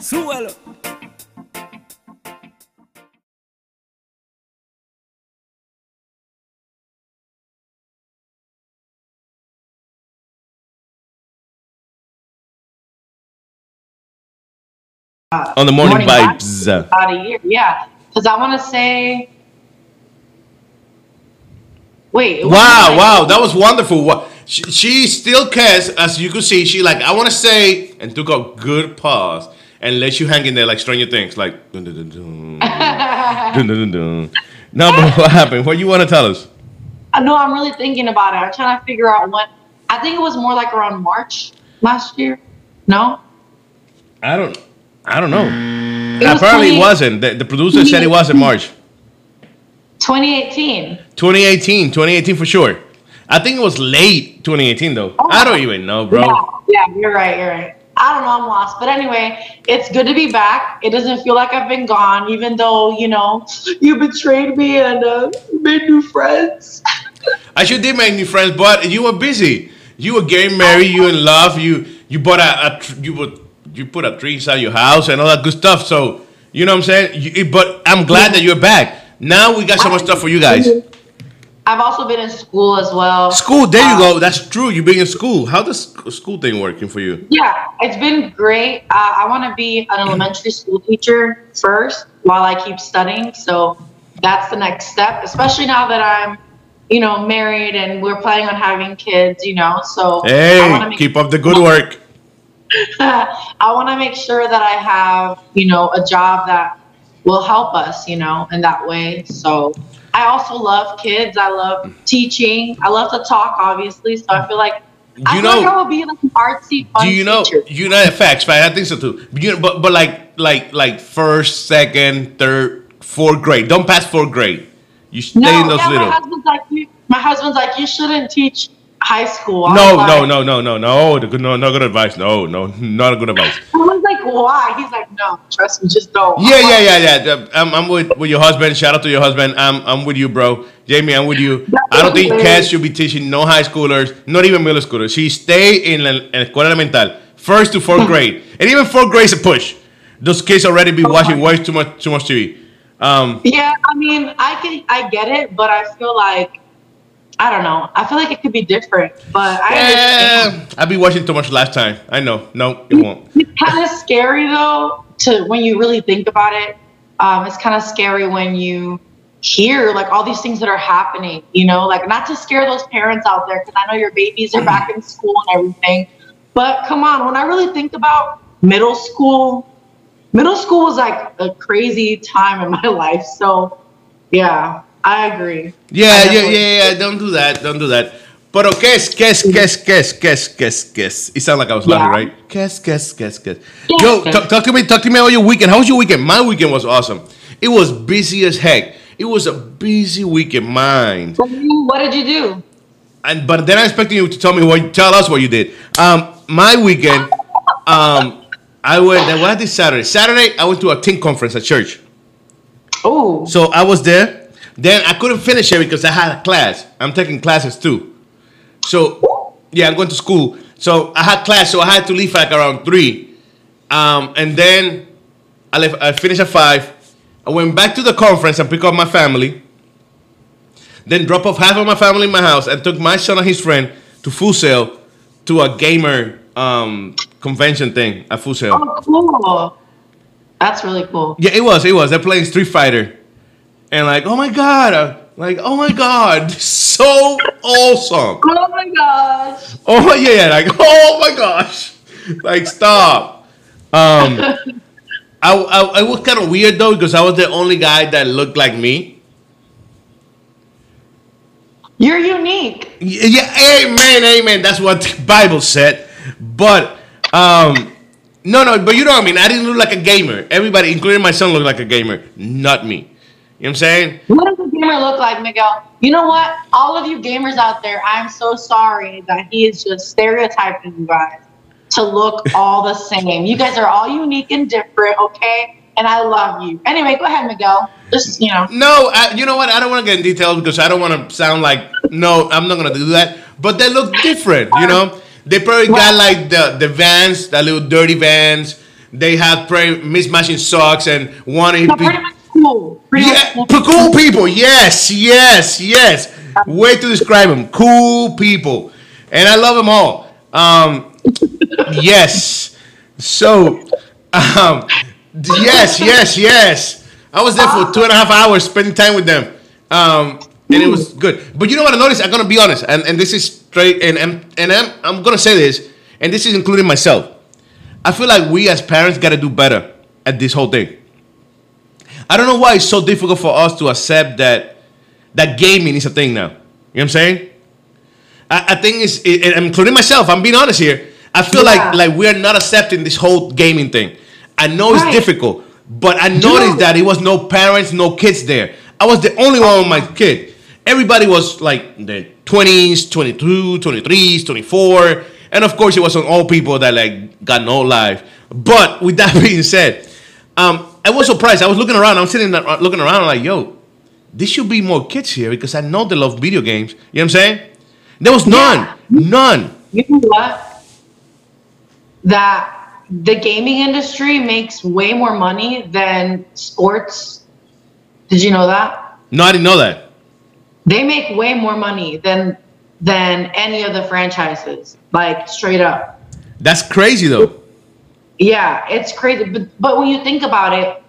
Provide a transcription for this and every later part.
¡Súbelo! On the morning, vibes. About a year, yeah. Because I want to say. Wait. Wow, wow, that was wonderful. What she, she still cares, as you could see. She like, I want to say, and took a good pause and let you hang in there like Stranger Things, like. Dun, dun, dun, dun, dun, dun, dun, dun. No, but what happened? What you want to tell us? Uh, I know I'm really thinking about it. I'm trying to figure out what. I think it was more like around March last year. No. I don't. I don't know. It was Apparently, 20 it wasn't. The, the producer said it was in March. 2018. 2018, 2018 for sure. I think it was late 2018 though. Oh, I don't even know, bro. Yeah, yeah, you're right. You're right. I don't know. I'm lost. But anyway, it's good to be back. It doesn't feel like I've been gone, even though you know you betrayed me and uh, made new friends. I sure did make new friends, but you were busy. You were getting married. You in love. You you bought a, a tr- you would you put a tree inside your house and all that good stuff. So you know what I'm saying. You, but I'm glad that you're back. Now we got so much stuff for you guys. I've also been in school as well. School. There you Uh, go. That's true. You being in school. How does school thing working for you? Yeah, it's been great. Uh, I want to be an elementary school teacher first while I keep studying. So that's the next step, especially now that I'm, you know, married and we're planning on having kids, you know. So Hey, keep up the good work. I want to make sure that I have, you know, a job that will help us, you know, in that way. So I also love kids. I love teaching. I love to talk, obviously. So I feel like I You like know- I will be like an artsy, fun Do you know? teacher. You know facts, right? I think so too. But you but but like like like first, second, third, fourth grade. Don't pass fourth grade. You stay No, in those yeah, little. my husband's like, you, my husband's like, you shouldn't teach high school. No, was no, no, no, no, no. The good, no, no good advice. No, no, not a good advice. I was like, why? He's like, no, trust me, just don't. Yeah, I'm yeah, like, yeah, yeah. I'm, I'm with, with your husband. Shout out to your husband. I'm, I'm with you, bro. Jamie, I'm with you. I don't think Cass should be teaching no high schoolers, not even middle schoolers. She stay in la, en escuela elemental, first to fourth grade, and even fourth grade is a push. Those kids already be watching way too much, too much TV. Um, Yeah, I mean, I can, I get it, but I feel like, I don't know. I feel like it could be different, but I understand. eh, I be watching too much Lifetime. I know. No, it won't. It's kind of scary though to when you really think about it. Um, it's kind of scary when you hear like all these things that are happening. You know, like not to scare those parents out there because I know your babies are back in school and everything. But come on, when I really think about middle school, middle school was like a crazy time in my life. So yeah, I agree. Yeah, I yeah, yeah, yeah. Don't do that. Don't do that. Pero guess, guess, guess, guess, guess, guess, guess. It sounded like I was laughing, Yeah. right? Guess, guess, guess, guess. Yes, Yo, talk, talk to me. Talk to me about your weekend. How was your weekend? My weekend was awesome. It was busy as heck. It was a busy weekend, mine. What did you do? And but then I'm expecting you to tell me what. Tell us what you did. Um, my weekend. Um, I went. What did Saturday? Saturday, I went to a teen conference at church. Oh, So I was there. Then I couldn't finish it because I had a class. I'm taking classes too. So yeah, I'm going to school. So I had class, so I had to leave like around three. Um, and then I left. I finished at five. I went back to the conference and picked up my family. Then drop off half of my family in my house and took my son and his friend to Full Sail to a gamer um, convention thing at Full Sail. oh, cool. That's really cool. Yeah, it was. It was. They're playing Street Fighter, and like, oh my god, uh, like, oh my god, so awesome. Oh my gosh. Oh my yeah, yeah, like, oh my gosh, like, stop. Um, I, I, it was kind of weird though because I was the only guy that looked like me. You're unique. Yeah, amen, amen. That's what the Bible said. But um, No, no, but you know what I mean. I didn't look like a gamer. Everybody, including my son, looked like a gamer. Not me. You know what I'm saying? What does a gamer look like, Miguel? You know what? All of you gamers out there, I'm so sorry that he is just stereotyping you guys to look all the same. You guys are all unique and different, okay? And I love you. Anyway, go ahead, Miguel. Just you know. No, I, you know what? I don't want to get in details because I don't want to sound like no. I'm not gonna do that. But they look different, you know. They probably got like the the Vans, the little dirty Vans. They have mismatching socks and one. So pretty much cool. Pretty Yeah, cool people. Yes, yes, yes. Way to describe them. Cool people, and I love them all. Um, yes. So, um, yes, yes, yes. I was there for two and a half hours spending time with them, um, and it was good. But you know what I noticed? I'm gonna be honest, and, and this is straight, and and, and I'm, I'm gonna say this, and this is including myself. I feel like we as parents gotta do better at this whole thing. I don't know why it's so difficult for us to accept that that gaming is a thing now. You know what I'm saying? I, I think it's, it, including myself. I'm being honest here. I feel Yeah. like like we're not accepting this whole gaming thing. I know it's difficult, but I noticed that it was no parents, no kids there. I was the only one with my kid. Everybody was like the 20s, 22, 23s, 24. And of course, it was on all people that like got no life. But with that being said, um, I was surprised. I was looking around. I'm sitting there, uh, looking around. I'm like, yo, there should be more kids here because I know they love video games. You know what I'm saying? There was none, none. You know what? That the gaming industry makes way more money than sports. Did you know that? No, I didn't know that. They make way more money than than any of the franchises. Like straight up. That's crazy though. Yeah, it's crazy. But but when you think about it,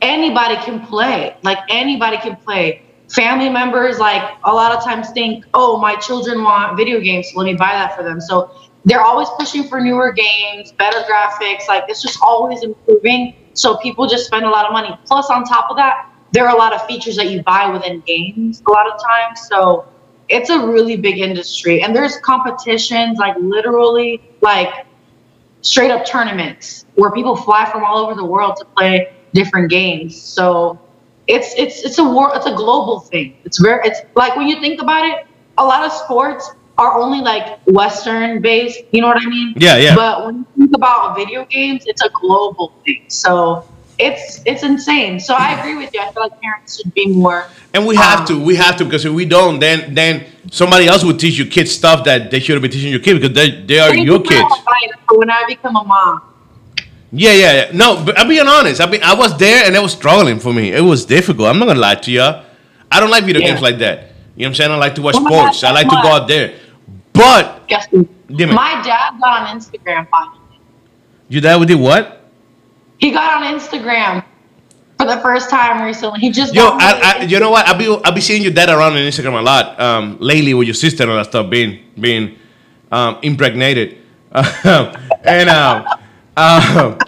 anybody can play. Like anybody can play. Family members, like a lot of times think, oh, my children want video games, so let me buy that for them. So they're always pushing for newer games, better graphics. Like it's just always improving. So people just spend a lot of money. Plus, on top of that, there are a lot of features that you buy within games a lot of times. So it's a really big industry, and there's competitions, like literally, like straight up tournaments where people fly from all over the world to play different games. So it's it's it's a war it's a global thing. It's very it's like when you think about it, a lot of sports are only like Western based, you know what I mean? Yeah, yeah. But when you think about video games, it's a global thing. So it's it's insane. So I agree with you. I feel like parents should be more And we have um, to, we have to, because if we don't, then then somebody else will teach your kids stuff that they shouldn't be teaching your kids because they they are your kids. that advice for when I become a mom. Yeah, yeah, yeah. No, but I'm being honest. I mean, I was there and it was struggling for me. It was difficult. I'm not gonna lie to you. I don't like video Yeah. games like that. You know what I'm saying? I like to watch Oh sports. God, I like to go out there. But Guess what? Give me. My dad got on Instagram finally. your dad would do what? He got on Instagram for the first time recently. He just Yo, I, I, you know what? I be I be seeing your dad around on Instagram a lot um, lately with your sister and all that stuff being being um, impregnated, and um, um,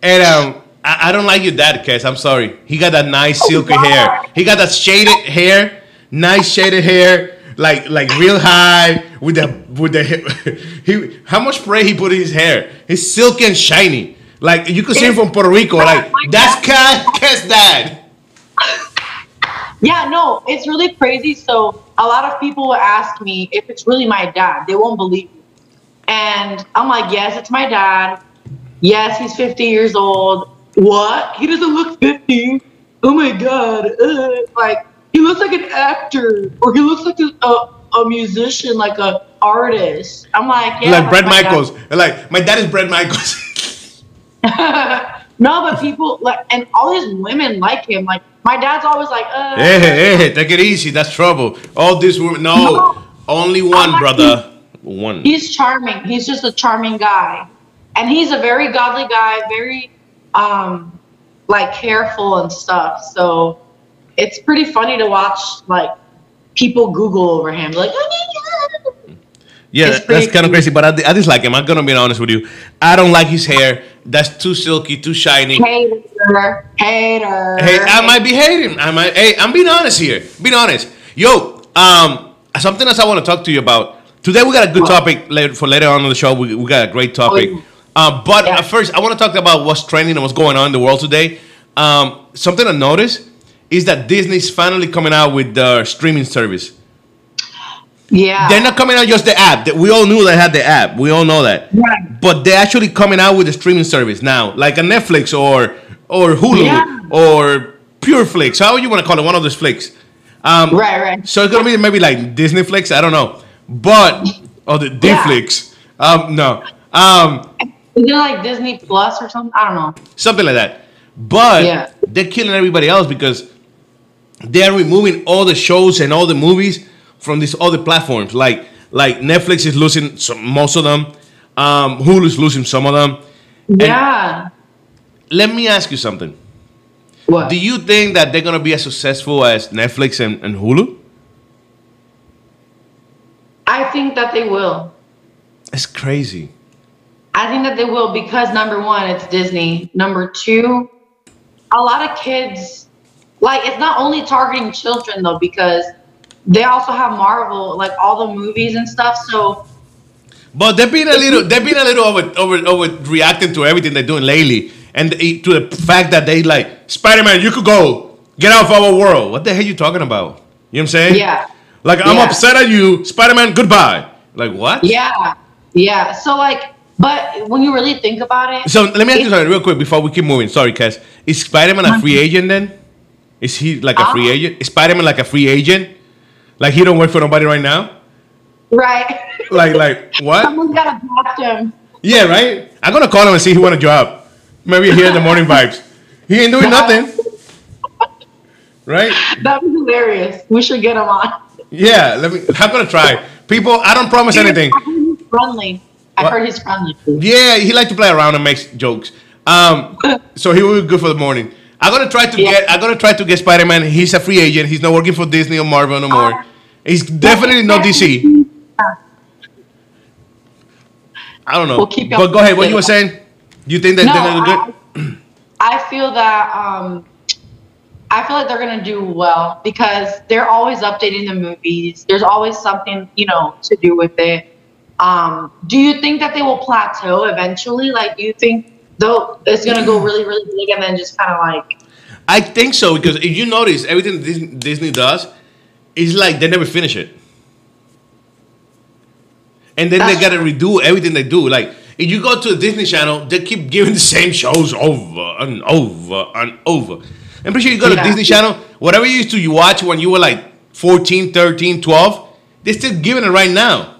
and um, I, I don't like your dad, Kes. I'm sorry. He got that nice silky God. hair. He got that shaded hair, nice shaded hair, like like real high with the with the he. How much spray he put in his hair? It's silky and shiny. Like you could see him from Puerto Rico. Like that's Kes, Kes' dad. Yeah, no, it's really crazy. So a lot of people will ask me if it's really my dad. They won't believe me. And I'm like, yes, it's my dad. Yes, he's 50 years old. What? He doesn't look 50. Oh my God. Ugh. Like, he looks like an actor or he looks like a, a, a musician, like a artist. I'm like, yeah. like Bret my dad. Michaels. Like my dad is Bret Michaels. no, but people like, and all these women like him. Like, my dad's always like, uh, hey, hey, hey, take it easy. That's trouble. All these women. No, No. only one, like brother. One. he's charming. He's just a charming guy, and he's a very godly guy, very um like careful and stuff. So it's pretty funny to watch like people Google over him, like, oh. Yeah, that's kind of crazy. But I, I dislike him. I'm gonna be honest with you. I don't like his hair. That's too silky, too shiny. Hater, hater. Hey, I might be hating. I might. Hey, I'm being honest here. Being honest. Yo, um, something else I want to talk to you about. Today we got a good topic later, for later on in the show. We, we got a great topic. Oh, Uh, but Yeah. first, I want to talk about what's trending and what's going on in the world today. Um, something I noticed is that Disney's finally coming out with their streaming service. Yeah. They're not coming out just the app. That we all knew they had the app. We all know that. Right. But they're actually coming out with the streaming service now, like a Netflix or or Hulu Yeah. or PureFlix. How you want to call it? One of those flicks. Um, Right, right. So it's gonna be maybe like Disney Flix. I don't know, but or the Yeah. Dflix. Um, no, um, Is it like Disney Plus or something? I don't know. something like that. But Yeah. they're killing everybody else because they're removing all the shows and all the movies from these other platforms. Like like Netflix is losing some, most of them. Um, Hulu is losing some of them. Yeah. Let me ask you something. What? Do you think that they're gonna be as successful as Netflix and, and Hulu? I think that they will. It's crazy. I think that they will because number one, it's Disney. Number two, a lot of kids like it's not only targeting children though, because they also have Marvel, like all the movies and stuff. So But they've been a little, they've been a little over, over, over reacting to everything they're doing lately, and to the fact that they like Spider Man, you could go get out of our world. What the hell are you talking about? You know what I'm saying? yeah. Like I'm Yeah. upset at you, Spider Man. Goodbye. Like what? Yeah. Yeah. So like but when you really think about it, So let me ask you something real quick before we keep moving. Sorry, Cass. Is Spider Man a free agent then? Is he like a free Uh-huh. agent? Is Spider Man like a free agent? Like he don't work for nobody right now? right. Like like what? Someone's gotta draft him. Yeah, right. I'm gonna call him and see if he want a job. Maybe here in the morning vibes. He ain't doing nothing. Right? That'd be hilarious. We should get him on. Yeah. Let me. I'm gonna try. People, I don't promise anything. He's friendly. I What? heard he's friendly. Yeah, he like to play around and makes jokes. Um, so he will be good for the morning. I'm gonna try to Yeah. get. I'm gonna try to get Spider Man. He's a free agent. He's not working for Disney or Marvel no more. He's definitely not DC. I don't know. We'll keep but go ahead. What you were saying? You think that No, they're gonna do good? I, I feel that um, I feel like they're gonna do well because they're always updating the movies. There's always something you know to do with it. Um, do you think that they will plateau eventually? Like, do you think though it's gonna go really, really big and then just kind of like I think so because if you notice, everything Disney, does is like they never finish it, and then they gotta redo everything they do. Like if you go to the Disney Channel, they keep giving the same shows over and over and over. I'm pretty sure you go to Yeah. Disney Channel, whatever you used to you watch when you were like 14, 13, 12, they're still giving it right now. You know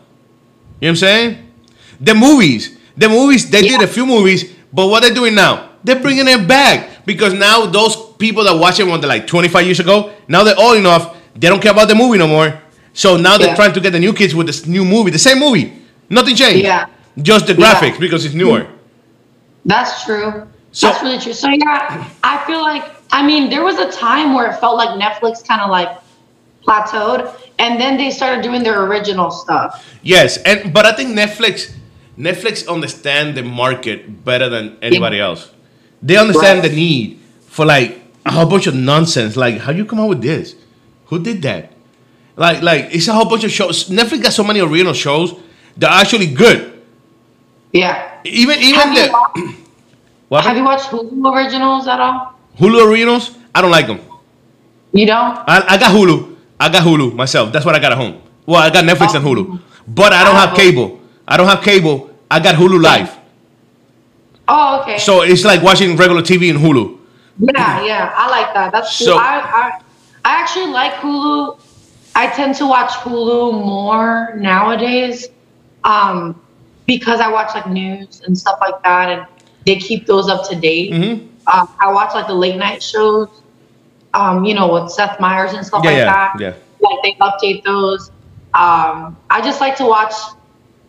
what I'm saying? The movies, the movies, they did a few movies, but what they're doing now, they're bringing it back because now those people that watched it when they're like 25 years ago, now they're old enough, they don't care about the movie no more. So now they're Yeah. trying to get the new kids with this new movie, the same movie, nothing changed. Yeah. Just the Yeah. graphics because it's newer. That's true. So- That's really true. So yeah, I feel like I mean there was a time where it felt like Netflix kind of like plateaued, and then they started doing their original stuff. Yes, and but I think Netflix, Netflix understand the market better than anybody else. They understand Right. the need for like a whole bunch of nonsense. Like, how you come up with this? Who did that? Like, like it's a whole bunch of shows. Netflix got so many original shows that are actually good. Yeah. Even even Have you, the watched, what have you watched Hulu originals at all? Hulu originals, I don't like them. You don't? I, I got Hulu. I got Hulu myself. That's what I got at home. Well, I got Netflix Oh. and Hulu, but I don't have cable. I don't have cable. I got Hulu Live. Oh, okay. So it's like watching regular TV in Hulu. yeah, yeah, I like that. That's cool. So- I, I I actually like Hulu. I tend to watch Hulu more nowadays, um, because I watch like news and stuff like that, and they keep those up to date. Mhm. Um, I watch like the late night shows, um, you know, with Seth Meyers and stuff Yeah, like yeah, that. yeah. Like they update those. Um, I just like to watch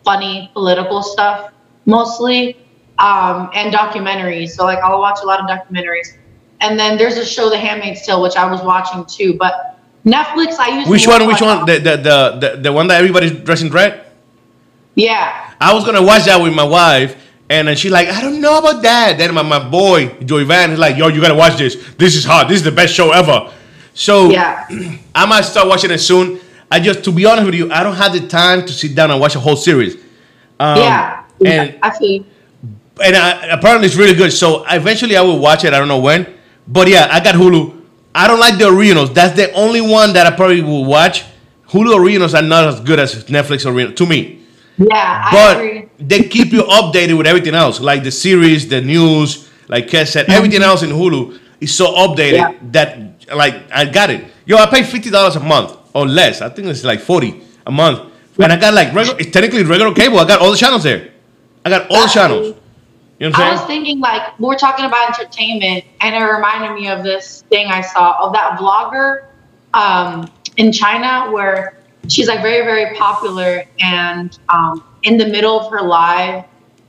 funny political stuff mostly, um, and documentaries. So like I'll watch a lot of documentaries. And then there's a show, The Handmaid's Tale, which I was watching too. But Netflix, I use Which one? Which one? The, the the the the one that everybody's dressing red. Yeah, I was gonna watch that with my wife, and then she's like, I don't know about that. Then my, my boy Joey Van is like, Yo, you gotta watch this. This is hot. This is the best show ever. So yeah, I might start watching it soon. I just, to be honest with you, I don't have the time to sit down and watch a whole series. Um, yeah. And I feel. and I, apparently it's really good. So eventually I will watch it. I don't know when, but yeah, I got Hulu. I don't like the originals. That's the only one that I probably will watch. Hulu originals are not as good as Netflix original to me. Yeah, I But agree. they keep you updated with everything else, like the series, the news, like Kes said, everything else in Hulu is so updated Yeah. that like I got it. Yo, I pay fifty dollars a month or less. I think it's like forty a month, and I got like regular. It's technically regular cable. I got all the channels there. I got all the channels. You know what I was thinking like we we're talking about entertainment, and it reminded me of this thing I saw of that vlogger um, in China where she's like very very popular, and um, in the middle of her live,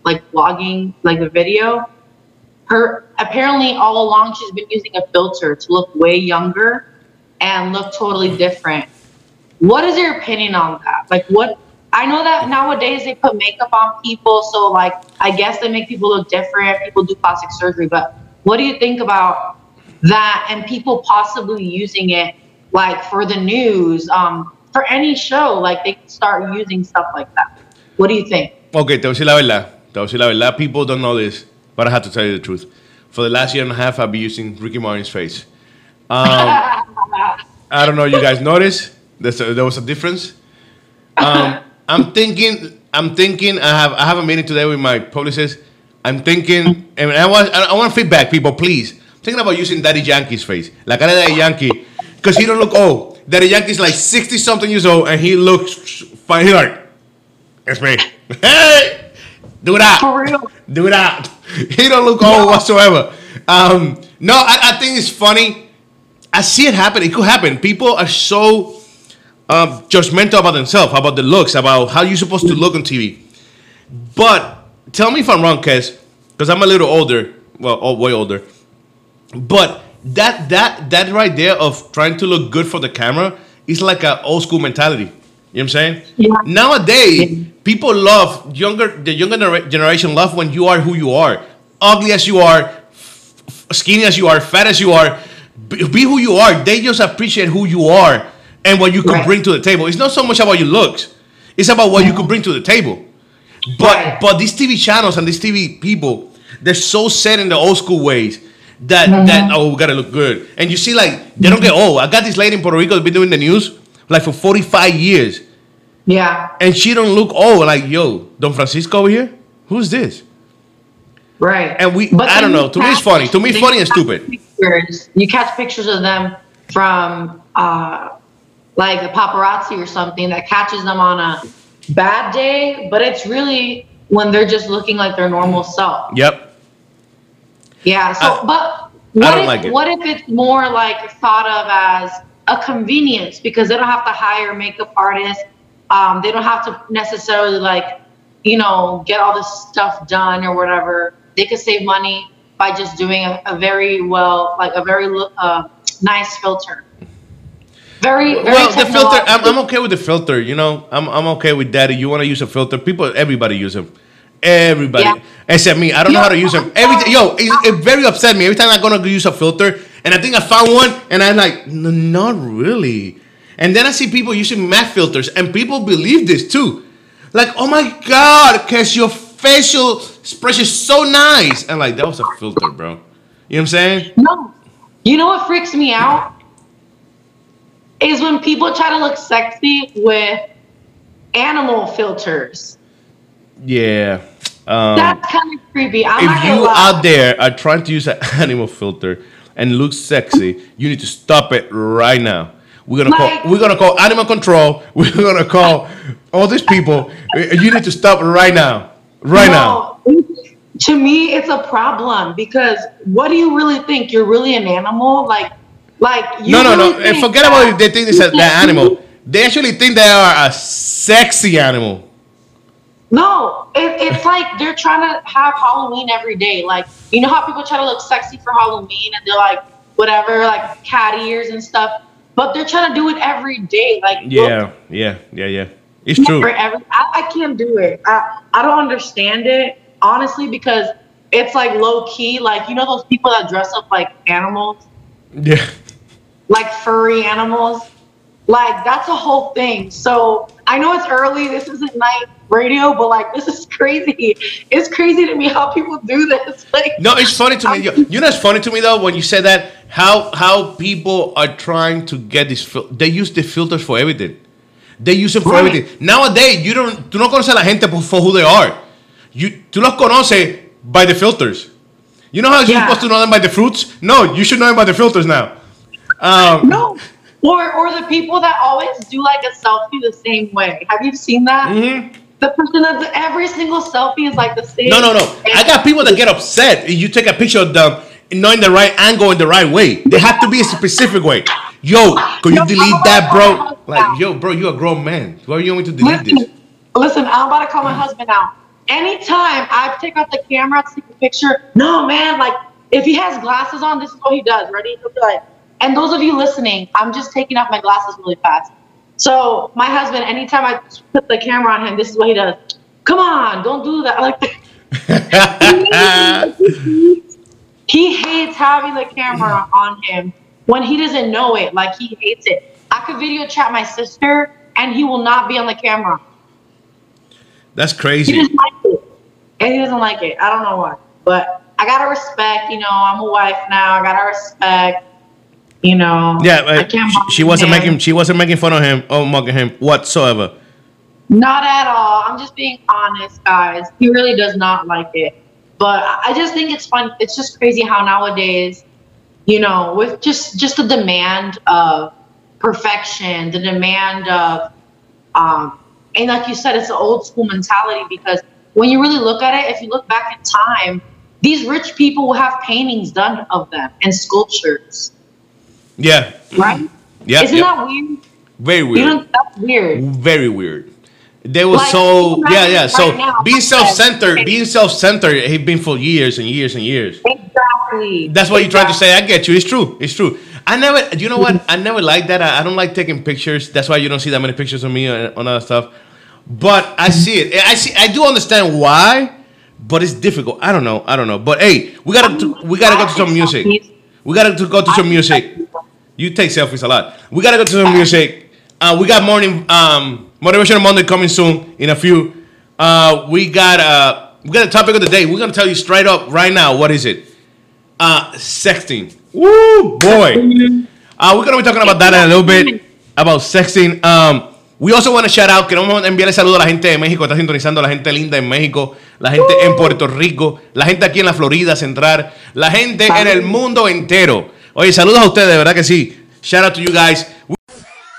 like vlogging, like the video, her apparently all along she's been using a filter to look way younger and look totally different. What is your opinion on that? Like what I know that nowadays they put makeup on people, so like I guess they make people look different. People do plastic surgery, but what do you think about that and people possibly using it like for the news, um, for any show, like they start using stuff like that. What do you think? Okay, te voy a decir la verdad. Te voy a decir la verdad. People don't know this, but I have to tell you the truth. For the last year and a half, I've been using Ricky Martin's face. Um, I don't know. You guys notice there's a, there was a difference. Um, I'm thinking. I'm thinking. I have. I have a meeting today with my publicist. I'm thinking, and I want. I want feedback, people. Please. I'm thinking about using Daddy Yankee's face, la cara de Daddy Yankee, because he don't look old. Daddy Yankee's like sixty something years old, and he looks fine. He's like, it's me. Hey, do that. For real. Do that. He don't look old whatsoever. Um, no, I, I think it's funny. I see it happen. It could happen. People are so um, judgmental about themselves, about the looks, about how you're supposed to look on TV. But tell me if I'm wrong, Kes, because I'm a little older. Well, oh, way older. But that that that right there of trying to look good for the camera is like an old school mentality. You know what I'm saying? Yeah. Nowadays, people love younger the younger generation love when you are who you are, ugly as you are, skinny as you are, fat as you are. Be, be who you are. They just appreciate who you are and what you can Right. bring to the table. It's not so much about your looks; it's about what you can bring to the table. But Right. but these TV channels and these TV people, they're so set in the old school ways that Mm-hmm. that oh we gotta look good. And you see like they don't get old. I got this lady in Puerto Rico that's been doing the news like for 45 years. Yeah. And she don't look old. Like, yo, Don Francisco over here? Who's this? Right. And we- But I don't know. To me, it's funny. To me, it's funny and stupid. Pictures, you catch pictures of them from uh, like a paparazzi or something that catches them on a bad day, but it's really when they're just looking like their normal self. Yep. Yeah. So, I- but what if like what if it's more like thought of as a convenience because they don't have to hire makeup artists. Um, they don't have to necessarily like, you know, get all this stuff done or whatever. They could save money by just doing a, a very well, like a very uh, nice filter. Very, very Well, the filter, I'm. I'm okay with the filter. You know, I'm, I'm okay with that. If you want to use a filter, people, everybody use them. Everybody, Yeah. except me. I don't know how to use them. Every yo, it, it very upset me every time I'm gonna use a filter, and I think I found one, and I'm like, not really. And then I see people using matte filters, and people believe this too. Like, oh my god, cause your facial expression is so nice, and like that was a filter, bro. You know what I'm saying? No. You know what freaks me out? Is when people try to look sexy with animal filters. Yeah. Um, That's kind of creepy. I'm if you out there are trying to use an animal filter and look sexy, you need to stop it right now. We're gonna Like- call. We're gonna call animal control. We're gonna call all these people. You need to stop right now. Right now. To me, it's a problem because what do you really think? You're really an animal? Like, like you No, no, no. And eh, think forget about that- if they think it's a, the animal. They actually think they are a sexy animal. No, it, it's like they're trying to have Halloween every day. Like, you know how people try to look sexy for Halloween and they're like, whatever, like cat ears and stuff. But they're trying to do it every day. Like, look Yeah, yeah, yeah, yeah. It's true. every, I, I can't do it. I, I don't understand it, honestly, because it's like low key. Like, you know, those people that dress up like animals, Yeah. Like furry animals? Like that's a whole thing. So I know it's early. This isn't night radio, but like this is crazy. It's crazy to me how people do this. Like No, it's funny to me. You, you know, it's funny to me though when you say that how how people are trying to get this. Fil- they use the filters for everything. They use them for Right. everything. Nowadays, you don't. Tú no conoces a la gente por- for who they are. You tú los conoces by the filters. You know how you're supposed to know them by the fruits? No, you should know them by the filters now. Um, no. Or or the people that always do like a selfie the same way. Have you seen that? mhm. The person that every single selfie is like the same. No, no, no. I got people that get upset if you take a picture of them knowing the right angle in the right way. They have to be a specific way. Yo, could you delete that, bro? call my husband Like, yo, bro, you a grown man. Why are you me to delete this? Listen, listen, I'm about to call my husband out. Anytime I take out the camera to take a picture, no man, like if he has glasses on, this is what he does. Ready? He'll be like, and those of you listening, I'm just taking off my glasses really fast. So my husband, anytime I put the camera on him, this is what he does. Come on, don't do that. Like he hates having the camera on him when he doesn't know it. Like he hates it. I could video chat my sister, and he will not be on the camera. That's He crazy. doesn't like it. And he doesn't like it. I don't know why. But I gotta respect, you know, I'm a wife now. I gotta respect, you know. Yeah, I can't she, she wasn't him. making she wasn't making fun of him or mugging him whatsoever. Not at all. I'm just being honest, guys. He really does not like it. But I I just think it's fun. It's just crazy how nowadays, you know, with just just the demand of perfection, the demand of, um, and like you said, it's an old school mentality because when you really look at it, if you look back in time, these rich people will have paintings done of them and sculptures, Yeah. right? Yeah. Isn't yeah. that weird? Very weird. don't. That's weird. Very weird. They were Like, so yeah, yeah. So right now, being self-centered, okay. being self-centered, he's been for years and years and years. Exactly. That's what you're trying to say. I get you. It's true. It's true. I never, you know what? I never like that. I, I don't like taking pictures. That's why you don't see that many pictures of me on, on other stuff. But I see it. I see. I do understand why, but it's difficult. I don't know. I don't know. But hey, we gotta to, we gotta go to some music. We gotta to go to some music. You take selfies a lot. We gotta go to some music. Uh, we got morning um, motivational Monday coming soon in a few. Uh, we got uh, we got a topic of the day. We're gonna tell you straight up right now. What is it? Uh, sexting. Woo, boy. Uh, we're gonna be talking about that in a little bit about sexting. Um, we also want to shout out, queremos enviarle saludo a la gente de México, está sintonizando a la gente linda en México, la gente en Puerto Rico, la gente aquí en la Florida Central, la gente en el mundo entero. Oye, saludos a ustedes, de verdad que sí. Shout out to you guys.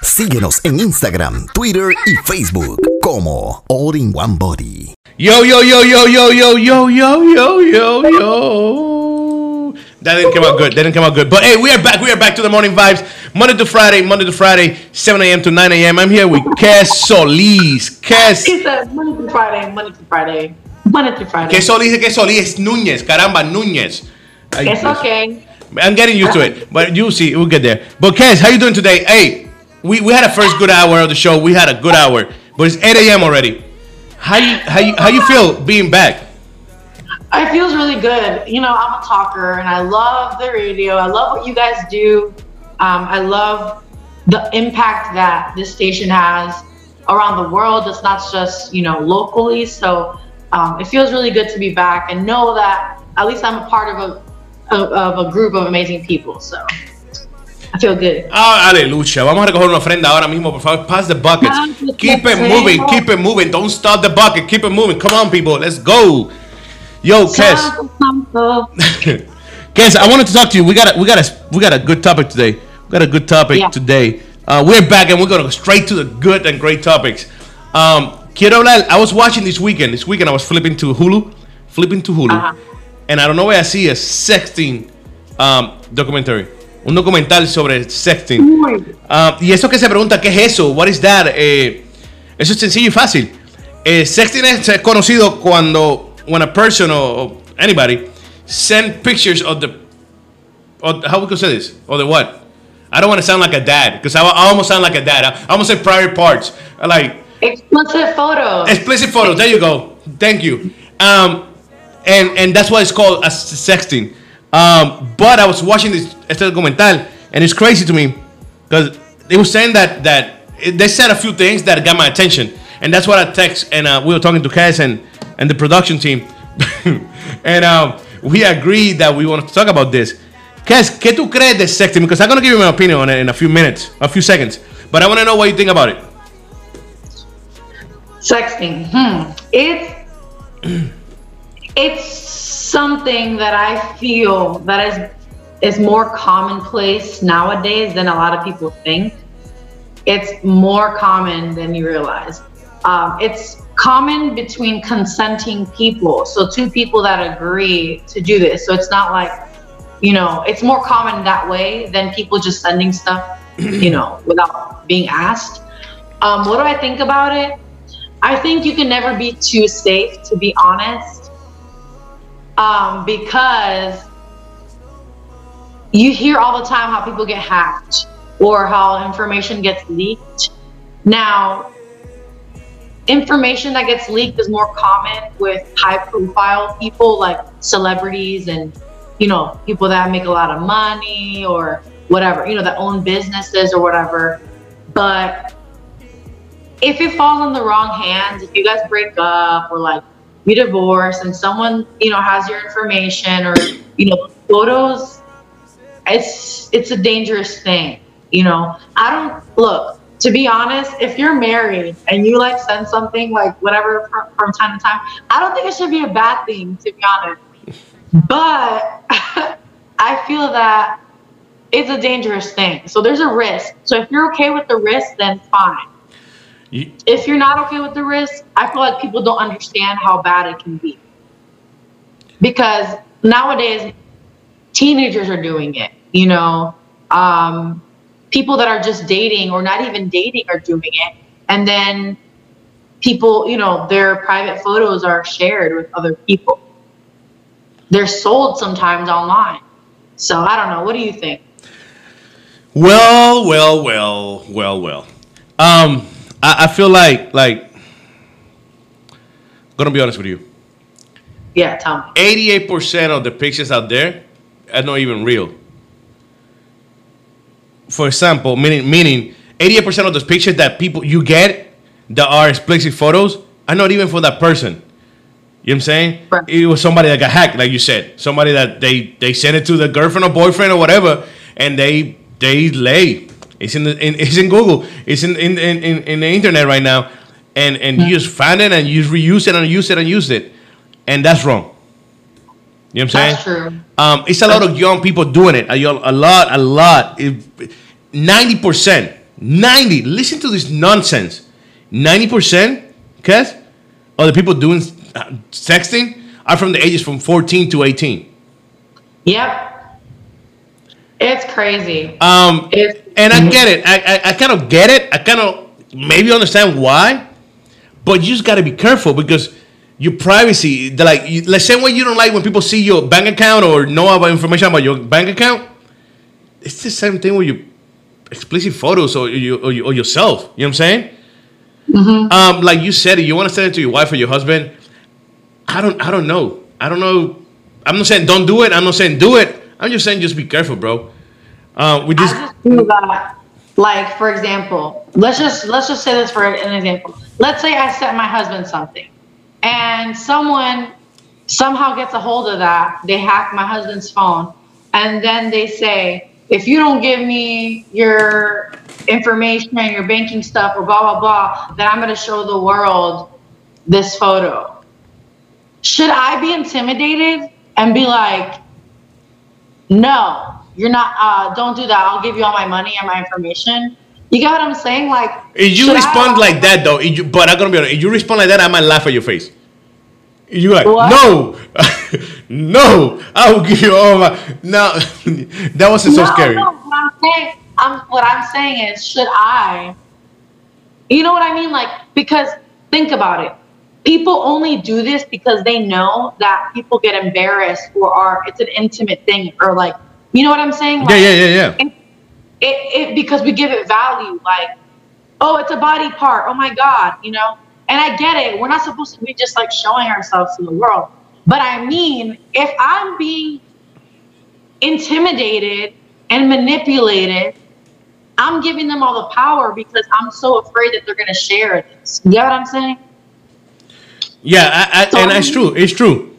Síguenos en Instagram, Twitter y Facebook como All in One Body. Yo, yo, yo, yo, yo, yo, yo, yo, yo, yo, yo. That didn't come out good. That didn't come out good. But hey, we are back. We are back to the morning vibes. Monday to Friday, Monday to Friday, 7 a.m. to 9 a.m. I'm here with Kes Solis. Kes. He said Monday through Friday, Monday through Friday, Monday through Friday. Kes Solis, Kes Solis Núñez. Caramba, Núñez. Ay, It's Dios. okay. I'm getting used to it, but you see, we'll get there. But Kes, how you doing today? Hey, we, we had a first good hour of the show. We had a good hour, but it's 8 a.m. already. How you how you how you feel being back? It feels really good. You know, I'm a talker and I love the radio. I love what you guys do. Um, I love the impact that this station has around the world. It's not just, you know, locally. So um, it feels really good to be back and know that at least I'm a part of a, of, of a group of amazing people. So I feel good. Ah, aleluya. Vamos a recoger una ofrenda ahora mismo, por favor. Pass the buckets. Keep it moving. Keep it moving. Don't stop the bucket. Keep it moving. Come on, people. Let's go. Yo, Kes. Kes, I wanted to talk to you. We got a, we got a, we got a good topic today. We got a good topic Yeah. today. Uh, we're back and we're gonna go straight to the good and great topics. Um, quiero hablar. I was watching this weekend. This weekend I was flipping to Hulu, flipping to Hulu, Ajá. And I don't know where I see a sexting um, documentary. Un documental sobre sexting. Ah, y eso que se pregunta, ¿qué es eso? What is that? Eh, eso es sencillo y fácil. Eh, sexting es, conocido cuando when a person or, or anybody send pictures of the of, how we could say this or the what? I don't want to sound like a dad because I, I almost sound like a dad. I, I almost say private parts like Explicit photos. explicit photos. There you go. Thank you. Um, and and that's why it's called a sexting. Um, but I was watching this este documental and it's crazy to me because they were saying that that it- they said a few things that got my attention, and that's what I text. And uh, we were talking to Cass and and the production team, and um, we agreed that we wanted to talk about this. Cass, ¿qué tú crees de sexting? Because I'm gonna give you my opinion on it in a few minutes, a few seconds, but I want to know what you think about it. Sexting. Hmm. It's it's something that I feel that is is more commonplace nowadays than a lot of people think. It's more common than you realize. Um, it's common between consenting people, so two people that agree to do this. So it's not like, you know, it's more common that way than people just sending stuff, you know, without being asked. Um, what do I think about it? I think you can never be too safe, to be honest, um, because you hear all the time how people get hacked or how information gets leaked. Now, information that gets leaked is more common with high profile people like celebrities and you know people that make a lot of money or whatever you know that own businesses or whatever but if it falls in the wrong hands, if you guys break up or like you divorce and someone, you know, has your information or, you know, photos, it's it's a dangerous thing. You know, I don't look, to be honest, if you're married and you like send something like whatever from, from time to time, I don't think it should be a bad thing, to be honest. But I feel that it's a dangerous thing. So there's a risk. So if you're okay with the risk, then fine You, if you're not okay with the risk, I feel like people don't understand how bad it can be. Because nowadays, teenagers are doing it. You know, um, people that are just dating or not even dating are doing it, and then people, you know, their private photos are shared with other people. They're sold sometimes online. So I don't know. What do you think? Well, well, well, well, well. Um, I, I feel like like I'm gonna be honest with you. Yeah, me. Eighty-eight percent of the pictures out there are not even real. For example, meaning meaning eighty-eight percent of those pictures that people you get that are explicit photos are not even for that person. You know what I'm saying? Right. It was somebody that got hacked, like you said. Somebody that they they sent it to the girlfriend or boyfriend or whatever, and they they lay. It's in the in, it's in Google. It's in in, in, in the internet right now, and and you just find it and you just reuse it and use it and use it, and that's wrong. You know what I'm saying? That's true. Um, it's a lot of young people doing it. A, a lot, a lot. Ninety percent, ninety. Listen to this nonsense. Ninety percent, Kes, of the people doing uh, sexting are from the ages from fourteen to eighteen. Yep. It's crazy. Um, It's- and I get it. I, I, I kind of get it. I kind of maybe understand why, but you just got to be careful because your privacy. the, Like, you, let's say what you don't like when people see your bank account or know about information about your bank account. It's the same thing with your explicit photos or you or, you, or yourself. You know what I'm saying? Um, like you said, you want to send it to your wife or your husband. I don't. I don't know. I don't know. I'm not saying don't do it. I'm not saying do it. I'm just saying just be careful, bro. Uh, with this, I just feel that, like for example, let's just let's just say this for an example. Let's say I sent my husband something, and someone somehow gets a hold of that. They hack my husband's phone, and then they say, if you don't give me your information and your banking stuff or blah blah blah, then I'm gonna show the world this photo. Should I be intimidated and be like, no, you're not. Uh, don't do that. I'll give you all my money and my information. You get what I'm saying? Like, If you respond I- like that though, you, but I'm gonna be honest, if you respond like that, I might laugh at your face. You like What? no, no, I will give you all my. No, that wasn't so scary. No, what I'm saying, I'm, what I'm saying is, should I? You know what I mean? Like, because think about it. People only do this because they know that people get embarrassed or are it's an intimate thing or like, you know what I'm saying? Yeah, Like, yeah, yeah, yeah. it, it, it because we give it value like oh it's a body part oh my god you know and i get it we're not supposed to be just like showing ourselves to the world but i mean if i'm being intimidated and manipulated I'm giving them all the power because I'm so afraid that they're gonna share this. You get what I'm saying? Yeah, I, I, and it's true. It's true.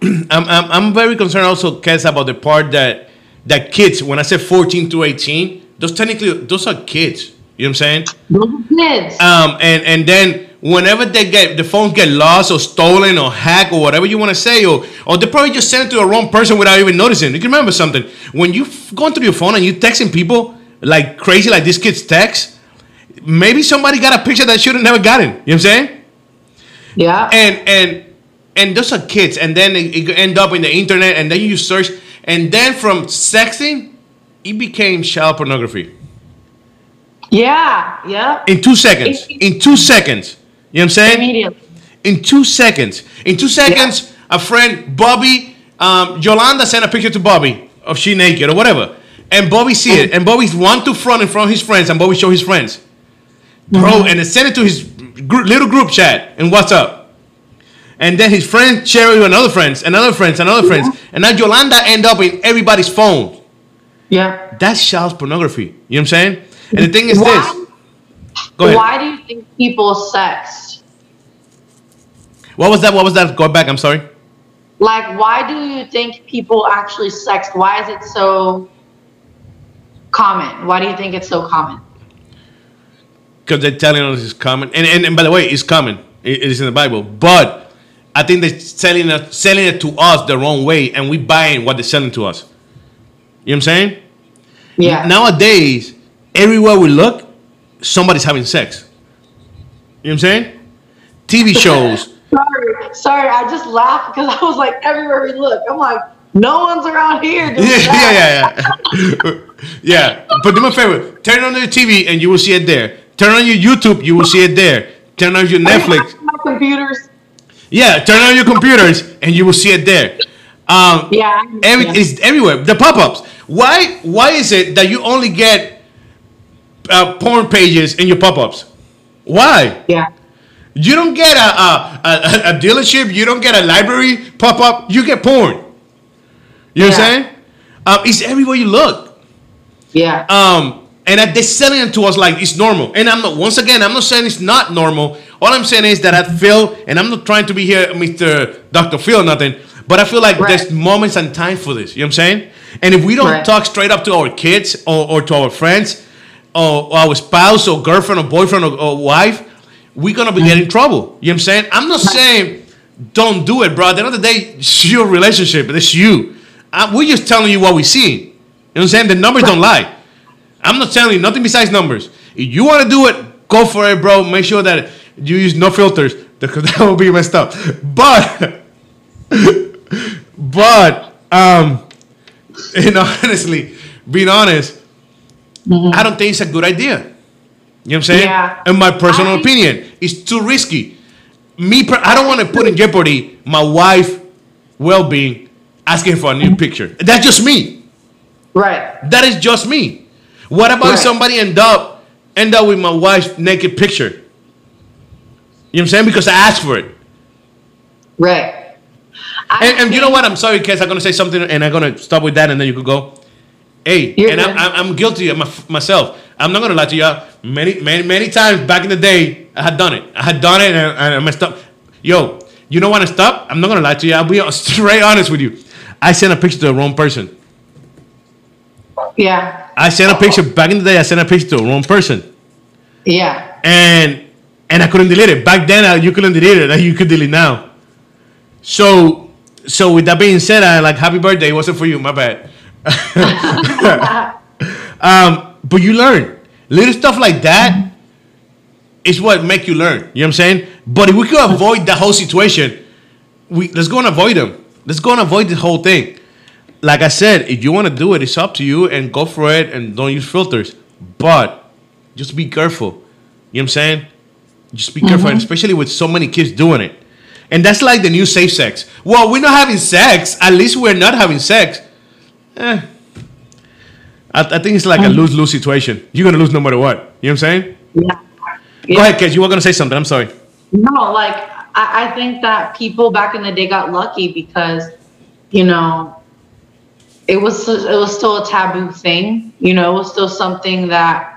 I'm, I'm, I'm very concerned also, Kes, about the part that that kids. When I say 14 to 18, those technically those are kids. You know what I'm saying? Those are kids. Um, and and then whenever they get the phones get lost or stolen or hacked or whatever you want to say, or or they probably just send it to the wrong person without even noticing. You can remember something when you going through your phone and you texting people like crazy, like these kid's text. Maybe somebody got a picture that should have never gotten. You know what I'm saying? yeah. and and and those are kids and then it, it end up in the internet and then you search and then from sexting it became child pornography. Yeah. Yeah. in two seconds in two seconds. You know what i'm saying? Immediately. in two seconds. In two seconds a friend bobby um, yolanda sent a picture to bobby of she naked or whatever. And bobby see it. And bobby's one to front in front of his friends and bobby show his friends. Bro and then send it to his gr- little group chat and what's up and then his friends share it with another friends another friends another friends and now yolanda end up in everybody's phone Yeah. that's child pornography you know what i'm saying and the thing is Why- this go ahead Why do you think people sex? what was that what was that go back i'm sorry Like, why do you think people actually sex? Why is it so common? Why do you think it's so common? because they're telling us it's common. And, and, and by the way, it's common. It, it is in the Bible. But I think they're selling it, selling it to us the wrong way, and we buying what they're selling to us. You know what I'm saying? Yeah. Nowadays, everywhere we look, somebody's having sex. You know what I'm saying? TV shows. Sorry, sorry. I just laughed because I was like, everywhere we look, I'm like, no one's around here. doing yeah, that. yeah, yeah, yeah. But do me a favor. Turn on your TV and you will see it there. Turn on your YouTube, you will see it there. Turn on your Netflix. Computers. Yeah, turn on your computers and you will see it there. Um, Yeah. every, yeah. It's everywhere. The pop-ups. Why? Why is it that you only get uh, porn pages in your pop-ups? Why? yeah. You don't get a a, a, a dealership. You don't get a library pop-up. You get porn. You know what I'm saying? Um, it's everywhere you look. Yeah. Um, and they're selling it to us like it's normal. And I'm not. Once again, I'm not saying it's not normal. All I'm saying is that I feel, and I'm not trying to be here, Mr. Dr. Phil, or nothing. But I feel like Right. there's moments and time for this. You know what I'm saying? And if we don't Right. talk straight up to our kids or, or to our friends or, or our spouse or girlfriend or boyfriend or, or wife, we're gonna be getting in trouble. You know what I'm saying? I'm not saying don't do it, bro. At the end of the day, it's your relationship. It's you. I, we're just telling you what we see. You know what I'm saying? The numbers don't lie. I'm not telling you nothing besides numbers. If you want to do it, go for it, bro. Make sure that you use no filters because that will be messed up. But, but, um, you know, honestly, being honest, I don't think it's a good idea. You know what I'm saying? Yeah. In my personal I- opinion, it's too risky. Me, per- I don't want to put in jeopardy my wife' well-being asking for a new picture. That's just me. right. That is just me. What about Right. somebody end up end up with my wife's naked picture? You know what I'm saying? Because I asked for it. Right. I And, and you know what? I'm sorry, Kes. I'm gonna say something, and I'm gonna stop with that, and then you could go. Hey, You're and I'm. I'm, I'm guilty of my, myself. I'm not gonna lie to y'all. Many, many, many times back in the day, I had done it. I had done it, and, and I messed up. Yo, you know when I stop? I'm not gonna lie to you. I'll be straight honest with you. I sent a picture to the wrong person. Yeah. I sent a picture back in the day. I sent a picture to the wrong person. Yeah. and and I couldn't delete it. Back then, uh, you couldn't delete it. Like you could delete now. So, so with that being said, I like happy birthday. It wasn't for you. My bad. um, but you learn little stuff like that is what make you learn. You know what I'm saying? But if we could avoid that whole situation, we let's go and avoid them. Let's go and avoid the whole thing. Like I said, if you want to do it, it's up to you and go for it and don't use filters. But just be careful. You know what I'm saying? Just be careful, and especially with so many kids doing it. And that's like the new safe sex. Well, we're not having sex. At least we're not having sex. Eh. I, I think it's like a lose lose situation. You're gonna lose no matter what. You know what I'm saying? Yeah. Go ahead, Kes. You were gonna say something. I'm sorry. No, like I, I think that people back in the day got lucky because, you know, it was it was still a taboo thing. You know, it was still something that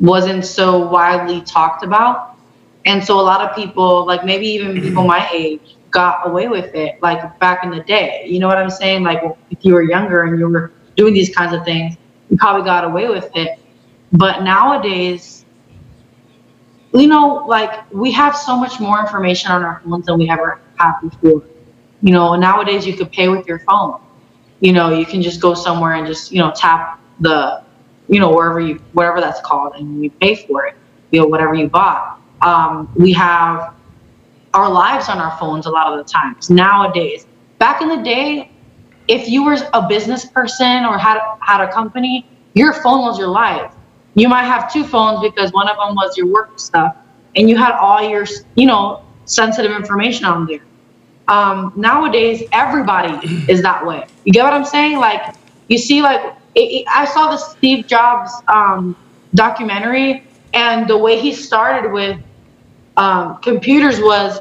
wasn't so widely talked about. And so a lot of people, like maybe even people my age, got away with it, like back in the day. You know what I'm saying? Like if you were younger and you were doing these kinds of things, you probably got away with it. But nowadays, you know, like we have so much more information on our phones than we ever had before. You know, nowadays you could pay with your phone. You know, you can just go somewhere and just, you know, tap the, you know, wherever you, whatever that's called, and you pay for it, you know, whatever you bought. Um, we have our lives on our phones a lot of the times nowadays. Back in the day, if you were a business person or had had a company, your phone was your life. You might have two phones because one of them was your work stuff, and you had all your, you know, sensitive information on there. Um, nowadays, everybody is that way. You get what I'm saying? Like, you see, like, it, it, I saw the Steve Jobs um, documentary, and the way he started with um, computers was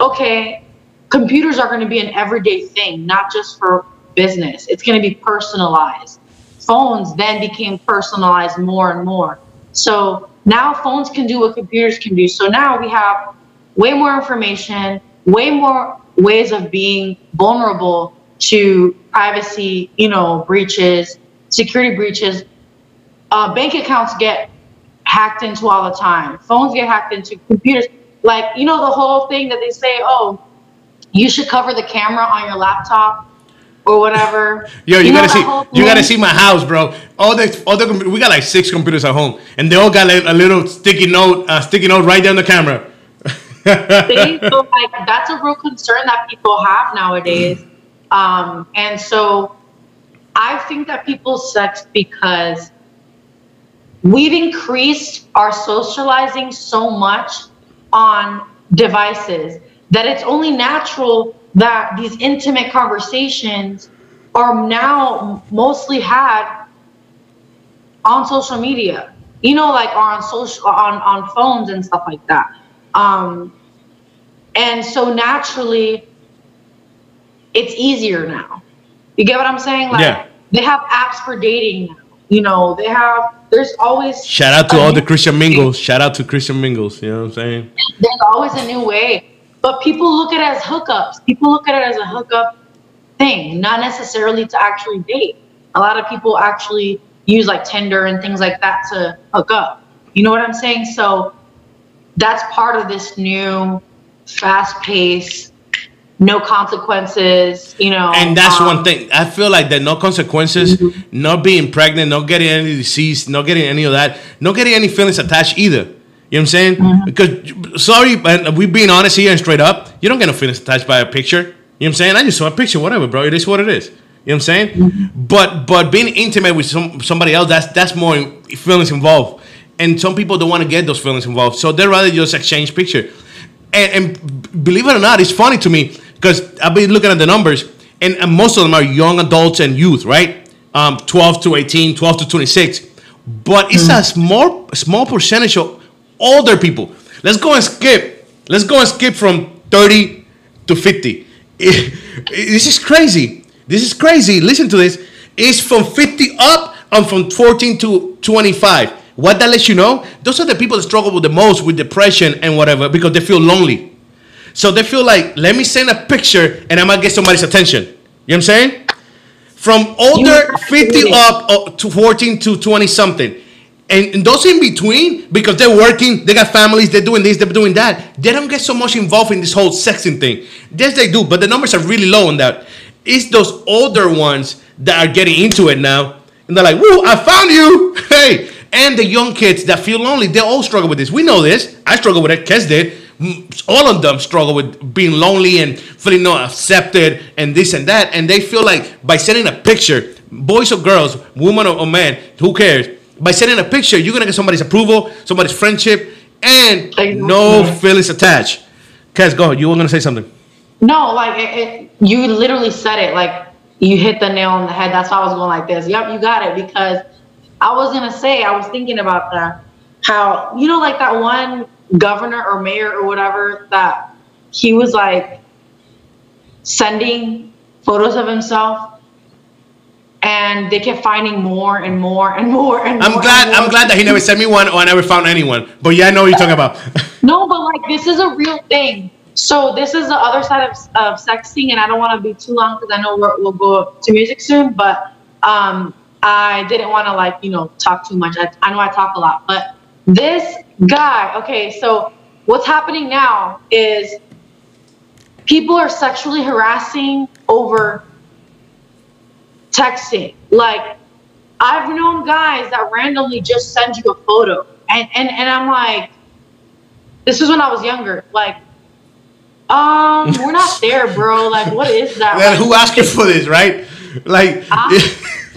okay, computers are going to be an everyday thing, not just for business. It's going to be personalized. Phones then became personalized more and more. So now phones can do what computers can do. So now we have way more information, way more ways of being vulnerable to privacy, you know, breaches, security breaches. Uh, bank accounts get hacked into all the time. Phones get hacked into. Computers, like you know, the whole thing that they say, oh, you should cover the camera on your laptop or whatever. Yo, you, You know gotta see, you gotta see my house, bro. All the, all the, we got like six computers at home, and they all got like a little sticky note, uh, sticky note right down the camera. See? so like that's a real concern that people have nowadays. Um, and so I think that people sex because we've increased our socializing so much on devices that it's only natural that these intimate conversations are now mostly had on social media. You know like on social on on phones and stuff like that. Um and so naturally it's easier now. You get what i'm saying? Like Yeah. They have apps for dating you know they have there's always Shout out to all the Christian Mingles. Shout out to Christian Mingles. You know what I'm saying? there's always a new way. But people look at it as hookups. People look at it as a hookup thing, not necessarily to actually date. A lot of people actually use like Tinder and things like that to hook up. You know what I'm saying? So that's part of this new fast pace, no consequences, you know. And that's um, one thing. I feel like that no consequences, not being pregnant, not getting any disease, not getting any of that, not getting any feelings attached either. You know what I'm saying? Mm-hmm. Because sorry, but we being honest here and straight up, you don't get no feelings attached by a picture. You know what I'm saying? I just saw a picture, whatever, bro. It is what it is. You know what I'm saying? Mm-hmm. But but being intimate with some somebody else, that's that's more feelings involved. And some people don't want to get those feelings involved, so they rather just exchange picture. And, and believe it or not, it's funny to me because I've been looking at the numbers, and, and most of them are young adults and youth, right? Um, 12 to 18, 12 to 26. But it's a small small percentage of older people. Let's go and skip. Let's go and skip from 30 to 50. this is crazy. This is crazy. Listen to this. It's from 50 up and from 14 to 25. What that lets you know? Those are the people that struggle with the most with depression and whatever because they feel lonely. So they feel like, let me send a picture and I might get somebody's attention. You know what I'm saying? From older 50 up uh, to 14 to 20 something. And, and those in between, because they're working, they got families, they're doing this, they're doing that. They don't get so much involved in this whole sexing thing. Yes, they do, but the numbers are really low on that. It's those older ones that are getting into it now. And they're like, woo, I found you. Hey. And the young kids that feel lonely, they all struggle with this. We know this. I struggle with it. Kes did. All of them struggle with being lonely and feeling not accepted and this and that. And they feel like by sending a picture, boys or girls, woman or, or man, who cares? By sending a picture, you're gonna get somebody's approval, somebody's friendship, and no feelings attached. Kes, go. You were gonna say something. No, like it, it, you literally said it. Like you hit the nail on the head. That's why I was going like this. Yep, you got it. Because I was gonna say, I was thinking about that. How you know, like that one governor or mayor or whatever that he was like sending photos of himself and they kept finding more and more and more and I'm more glad. and more. I'm glad that he never sent me one, or I never found anyone. But yeah, I know what you're talking about. No, but like this is a real thing. So this is the other side of, of sexting, and I don't want to be too long because I know we're, we'll go to music soon. But um, I didn't want to like you know talk too much. I, I know I talk a lot, but this guy. Okay, so what's happening now is people are sexually harassing over texting. Like I've known guys that randomly just send you a photo, and and and I'm like, this was when I was younger. Like, um, we're not there, bro. Like, what is that? Then Like, who asked you for this, right? Like, Ah.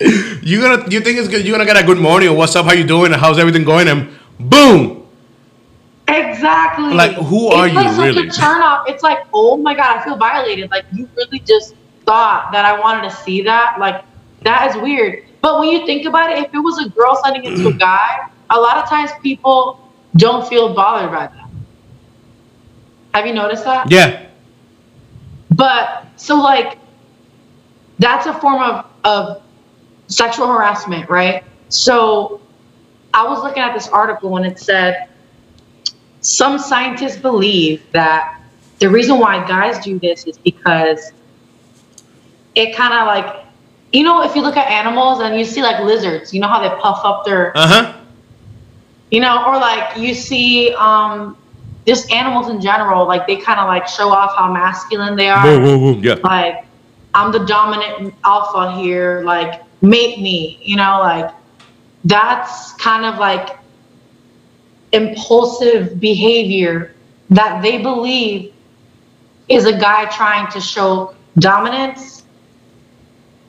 you gonna you think it's good? You're gonna get a good morning or what's up? How you doing? How's everything going? And boom, Exactly. Like, who are it's like you, such? A turn off. It's like, oh my god, I feel violated. Like you really just thought that I wanted to see that. Like that is weird. But when you think about it, if it was a girl sending it to a guy, a lot of times people don't feel bothered by that. Have you noticed that? yeah, But so like that's a form of of sexual harassment, right? So I was looking at this article and it said some scientists believe that the reason why guys do this is because it kind of like you know if you look at animals and you see like lizards, you know how they puff up their uh huh. you know, or like you see um just animals in general, like they kind of like show off how masculine they are. Yeah. like I'm the dominant alpha here, like mate me, you know, like that's kind of like impulsive behavior that they believe is a guy trying to show dominance,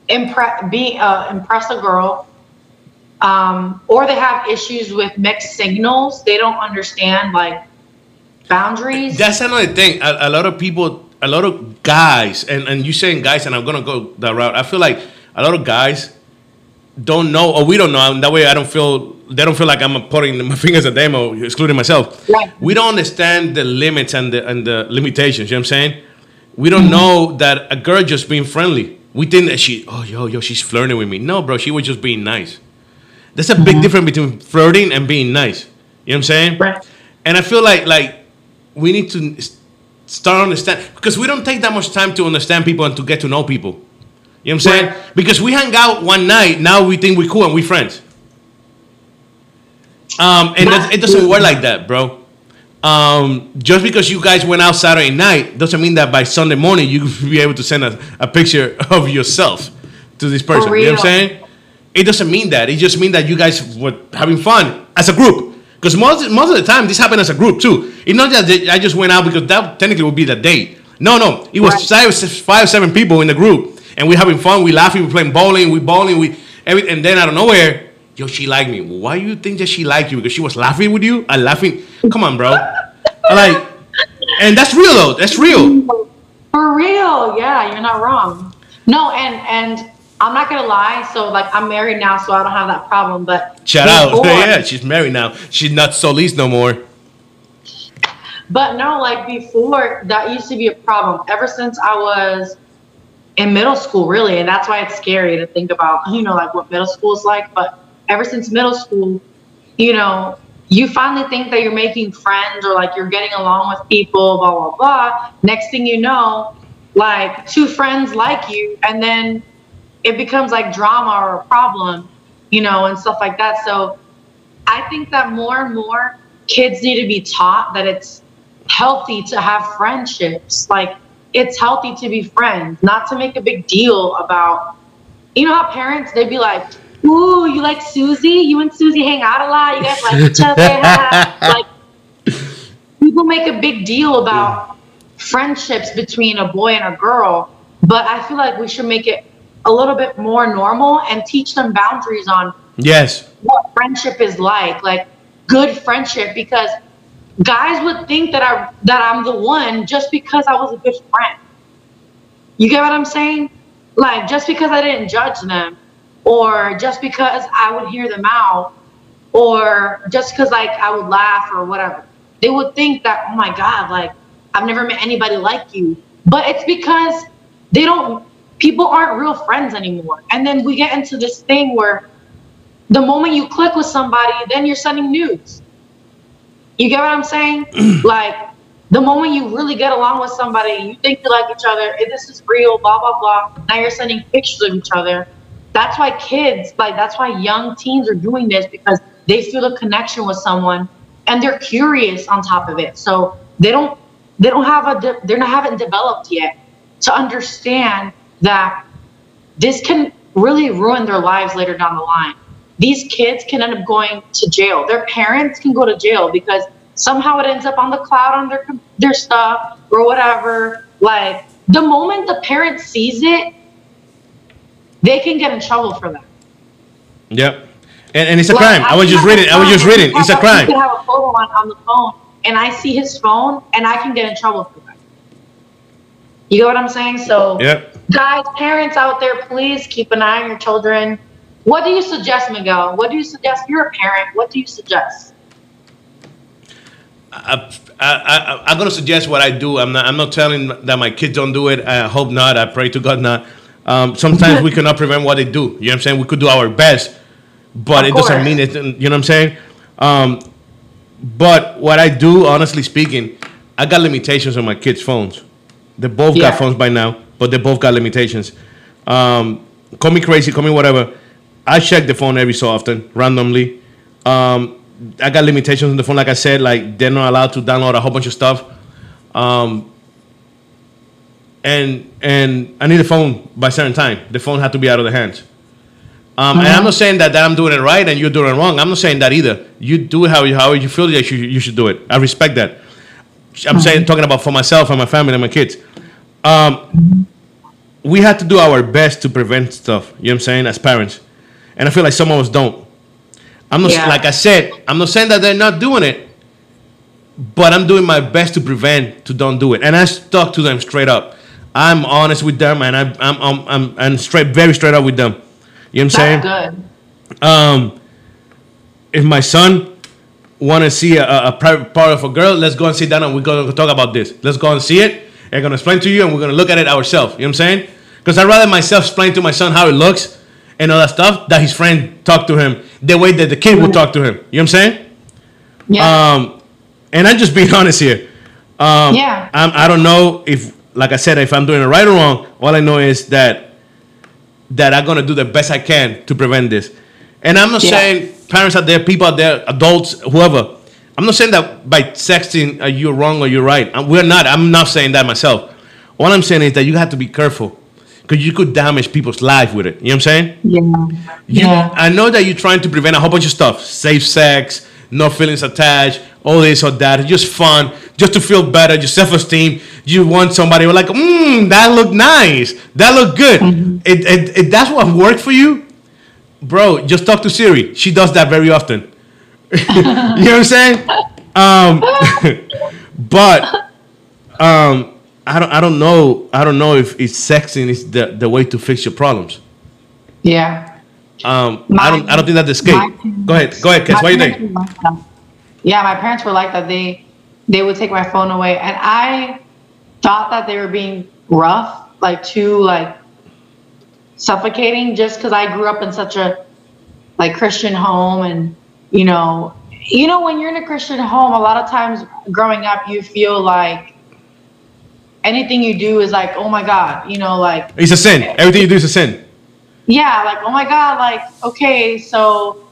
impress be uh, impress a girl, um, or they have issues with mixed signals. They don't understand like boundaries. That's another thing. A, a lot of people, a lot of guys, and, and you saying guys, and I'm gonna go that route. I feel like a lot of guys don't know, or we don't know. And that way, I don't feel they don't feel like I'm putting my fingers at them or excluding myself. Right. We don't understand the limits and the and the limitations. You know what I'm saying? We don't know that a girl just being friendly. We think that she, oh yo yo, she's flirting with me. No, bro, she was just being nice. There's a big mm-hmm. difference between flirting and being nice. You know what I'm saying? Right. And I feel like like we need to start understand because we don't take that much time to understand people and to get to know people. You know what I'm saying? Right. Because we hang out one night, now we think we're cool and we're friends. Um, and that, it doesn't work like that, bro. Um, just because you guys went out Saturday night doesn't mean that by Sunday morning you will be able to send a, a picture of yourself to this person. You know what I'm saying? It doesn't mean that. It just means that you guys were having fun as a group. Because most, most of the time, this happened as a group too. It's not that they- I just went out because that technically would be the date. No, no. It was Right. five, five, seven people in the group. And we're having fun. we laughing. we playing bowling. we bowling. We every, And then out of nowhere, yo, she liked me. Why do you think that she liked you? Because she was laughing with you? I laughing. Come on, bro. like, and that's real though. That's real. For real, yeah, you're not wrong. No, and and I'm not gonna lie. So like, I'm married now, so I don't have that problem. But Shout out. before- yeah, she's married now. She's not Solis no more. But no, like before, that used to be a problem. Ever since I was in middle school, really, and that's why it's scary to think about. You know, like what middle school is like. But ever since middle school, you know, you finally think that you're making friends or like you're getting along with people, blah blah blah. Next thing you know, like two friends like you, and then it becomes like drama or a problem, you know, and stuff like that. So I think that more and more kids need to be taught that it's healthy to have friendships. Like it's healthy to be friends, not to make a big deal about. You know how parents they'd be like, "Ooh, you like Susie? You and Susie hang out a lot. You guys like each other." like people make a big deal about friendships between a boy and a girl, but I feel like we should make it a little bit more normal and teach them boundaries on Yes. what friendship is like, like good friendship, because guys would think that I that I'm the one just because I was a good friend. You get what I'm saying? Like just because I didn't judge them, or just because I would hear them out, or just because like I would laugh or whatever. They would think that, oh my God, like I've never met anybody like you. But it's because they don't people aren't real friends anymore. And then we get into this thing where the moment you click with somebody, then you're sending news. You get what I'm saying? like the moment you really get along with somebody, you think you like each other, eh, this is real, blah blah blah. Now you're sending pictures of each other. That's why kids, like that's why young teens are doing this because they feel a connection with someone and they're curious on top of it. So they don't they don't have a de- they're not haven't developed yet to understand that this can really ruin their lives later down the line. These kids can end up going to jail. Their parents can go to jail because somehow it ends up on the cloud on their their stuff or whatever. Like the moment the parent sees it, they can get in trouble for that. Yep. And, and it's a Like, crime. I was just reading. I was just reading. It's a crime. You can have a photo on, on the phone, and I see his phone, and I can get in trouble for that. You get what I'm saying? So, Yep. guys, parents out there, please keep an eye on your children. What do you suggest, Miguel? What do you suggest? You're a parent. What do you suggest? I, I, I, I'm gonna suggest what I do. I'm not. I'm not telling that my kids don't do it. I hope not. I pray to God not. Um, sometimes we cannot prevent what they do. You know what I'm saying? We could do our best, but Of it doesn't mean it. You know what I'm saying? Um, but what I do, honestly speaking, I got limitations on my kids' phones. They both Yeah. got phones by now, but they both got limitations. Um, call me crazy, call me whatever. I check the phone every so often, randomly. Um, I got limitations on the phone, like I said, like they're not allowed to download a whole bunch of stuff. Um, and and I need a phone by a certain time. The phone had to be out of the hands. Um, And I'm not saying that, that I'm doing it right and you're doing it wrong. I'm not saying that either. You do it how you, how you feel that you, you should do it. I respect that. I'm saying talking about for myself and my family and my kids. Um, we have to do our best to prevent stuff. You know what I'm saying? As parents, and I feel like some of us don't. I'm not Yeah. like I said. I'm not saying that they're not doing it, but I'm doing my best to prevent to don't do it. And I talk to them straight up. I'm honest with them, and I, I'm I'm I'm I'm straight, very straight up with them. You know what I'm saying? That's good. um, if my son want to see a, a private part of a girl, let's go and sit down and we're going to talk about this. Let's go and see it. I'm going to explain to you and we're going to look at it ourselves. You know what I'm saying? Because I'd rather myself explain to my son how it looks and all that stuff that his friend talked to him the way that the kid would talk to him. You know what I'm saying? Yeah. Um, and I'm just being honest here. Um, Yeah. I'm, I don't know if, like I said, if I'm doing it right or wrong. All I know is that that I'm gonna do the best I can to prevent this. And I'm not Yeah. saying parents out there, people out there, adults, whoever. I'm not saying that by texting uh, you're wrong or you're right. Uh, We're not. I'm not saying that myself. All I'm saying is that you have to be careful because you could damage people's life with it. You know what I'm saying? yeah. You, Yeah. I know that you're trying to prevent a whole bunch of stuff, safe sex, no feelings attached, all this or that. It's just fun, just to feel better, your self-esteem. You want somebody like, mmm, that look nice, that look good. It, it, it, that's what worked for you, bro. Just talk to Siri. She does that very often. you know what I'm saying? Um, but um, I don't, I don't know, I don't know if, if sexing is the, the way to fix your problems. Yeah. Um, My- I don't. I don't think that's the escape. Go ahead. Go ahead, Kes. What do you think? like. Yeah, my parents were like that. They they would take my phone away, and I thought that they were being rough, like too like suffocating, just because I grew up in such a like Christian home, and you know, you know, when you're in a Christian home, a lot of times growing up, you feel like anything you do is like, oh my God, you know, like It's a sin. Everything you do is a sin. yeah like oh my god like okay so